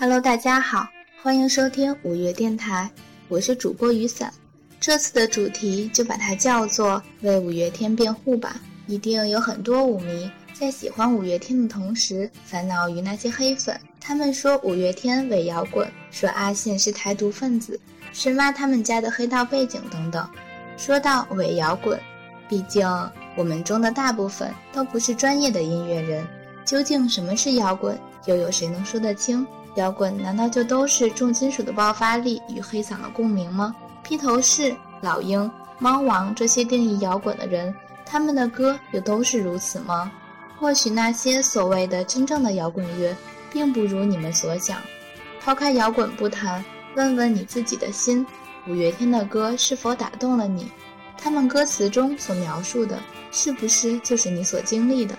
Hello，大家好，欢迎收听五月电台，我是主播雨伞。这次的主题就把它叫做为五月天辩护吧。一定有很多舞迷在喜欢五月天的同时，烦恼于那些黑粉。他们说五月天伪摇滚，说阿信是台独分子，深挖他们家的黑道背景等等。说到伪摇滚，毕竟我们中的大部分都不是专业的音乐人，究竟什么是摇滚，又有谁能说得清？摇滚难道就都是重金属的爆发力与黑嗓的共鸣吗？披头士、老鹰、猫王这些定义摇滚的人，他们的歌又都是如此吗？或许那些所谓的真正的摇滚乐，并不如你们所想。抛开摇滚不谈，问问你自己的心：五月天的歌是否打动了你？他们歌词中所描述的，是不是就是你所经历的？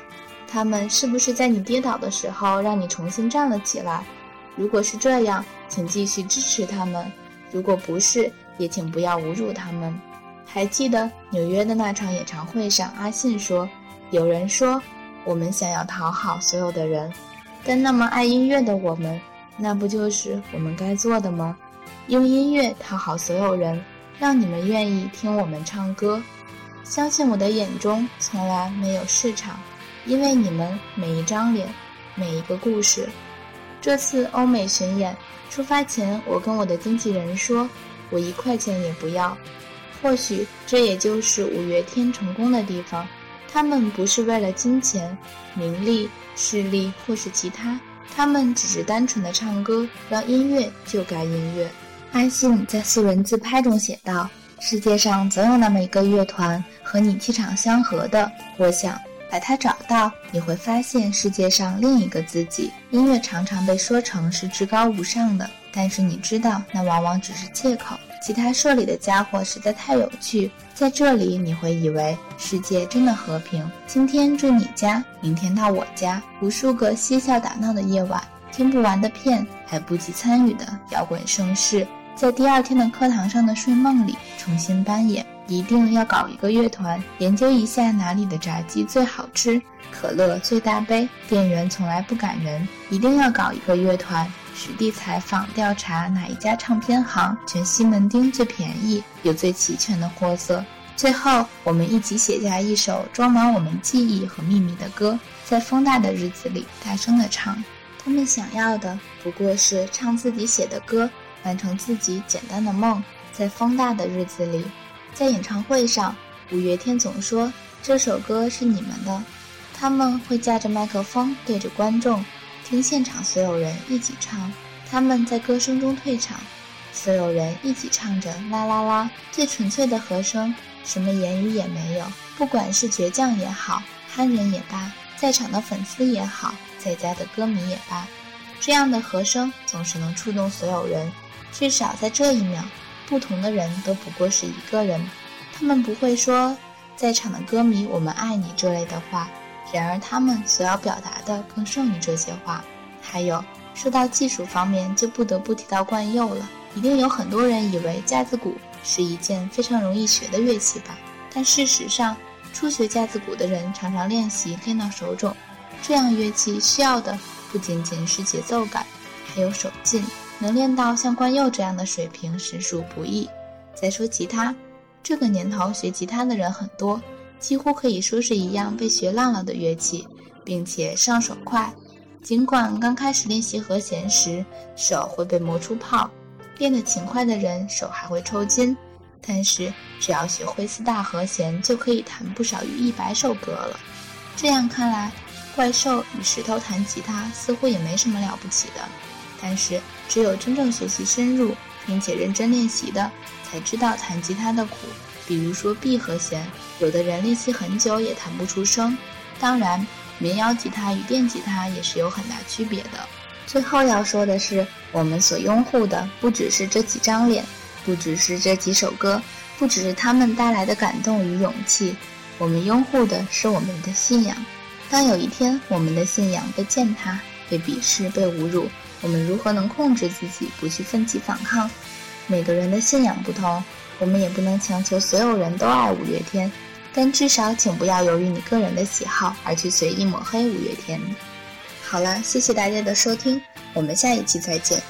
他们是不是在你跌倒的时候，让你重新站了起来？如果是这样，请继续支持他们；如果不是，也请不要侮辱他们。还记得纽约的那场演唱会上，阿信说：“有人说我们想要讨好所有的人，但那么爱音乐的我们，那不就是我们该做的吗？用音乐讨好所有人，让你们愿意听我们唱歌。相信我的眼中从来没有市场，因为你们每一张脸，每一个故事。”这次欧美巡演出发前，我跟我的经纪人说，我一块钱也不要。或许这也就是五月天成功的地方，他们不是为了金钱、名利、势力或是其他，他们只是单纯的唱歌，让音乐就该音乐。阿信在素人自拍中写道：“世界上总有那么一个乐团和你气场相合的，我想。”把它找到，你会发现世界上另一个自己。音乐常常被说成是至高无上的，但是你知道，那往往只是借口。吉他社里的家伙实在太有趣，在这里你会以为世界真的和平。今天住你家，明天到我家，无数个嬉笑打闹的夜晚，听不完的片，还不及参与的摇滚盛世，在第二天的课堂上的睡梦里重新扮演。一定要搞一个乐团，研究一下哪里的炸鸡最好吃，可乐最大杯，店员从来不赶人。一定要搞一个乐团，实地采访调查哪一家唱片行全西门町最便宜，有最齐全的货色。最后，我们一起写下一首装满我们记忆和秘密的歌，在风大的日子里大声地唱。他们想要的不过是唱自己写的歌，完成自己简单的梦，在风大的日子里。在演唱会上，五月天总说这首歌是你们的。他们会架着麦克风对着观众，听现场所有人一起唱。他们在歌声中退场，所有人一起唱着啦啦啦，最纯粹的和声，什么言语也没有。不管是倔强也好，憨人也罢，在场的粉丝也好，在家的歌迷也罢，这样的和声总是能触动所有人。至少在这一秒。不同的人都不过是一个人，他们不会说在场的歌迷“我们爱你”这类的话，然而他们所要表达的更胜于这些话。还有，说到技术方面，就不得不提到冠佑了。一定有很多人以为架子鼓是一件非常容易学的乐器吧？但事实上，初学架子鼓的人常常练习练到手肿。这样乐器需要的不仅仅是节奏感，还有手劲。能练到像冠佑这样的水平实属不易。再说吉他，这个年头学吉他的人很多，几乎可以说是一样被学烂了的乐器，并且上手快。尽管刚开始练习和弦时手会被磨出泡，练得勤快的人手还会抽筋，但是只要学会四大和弦，就可以弹不少于一百首歌了。这样看来，怪兽与石头弹吉他似乎也没什么了不起的。但是，只有真正学习深入，并且认真练习的，才知道弹吉他的苦。比如说 B 和弦，有的人练习很久也弹不出声。当然，民谣吉他与电吉他也是有很大区别的。最后要说的是，我们所拥护的不只是这几张脸，不只是这几首歌，不只是他们带来的感动与勇气，我们拥护的是我们的信仰。当有一天我们的信仰被践踏、被鄙视、被侮辱，我们如何能控制自己不去奋起反抗？每个人的信仰不同，我们也不能强求所有人都爱五月天。但至少，请不要由于你个人的喜好而去随意抹黑五月天。好了，谢谢大家的收听，我们下一期再见。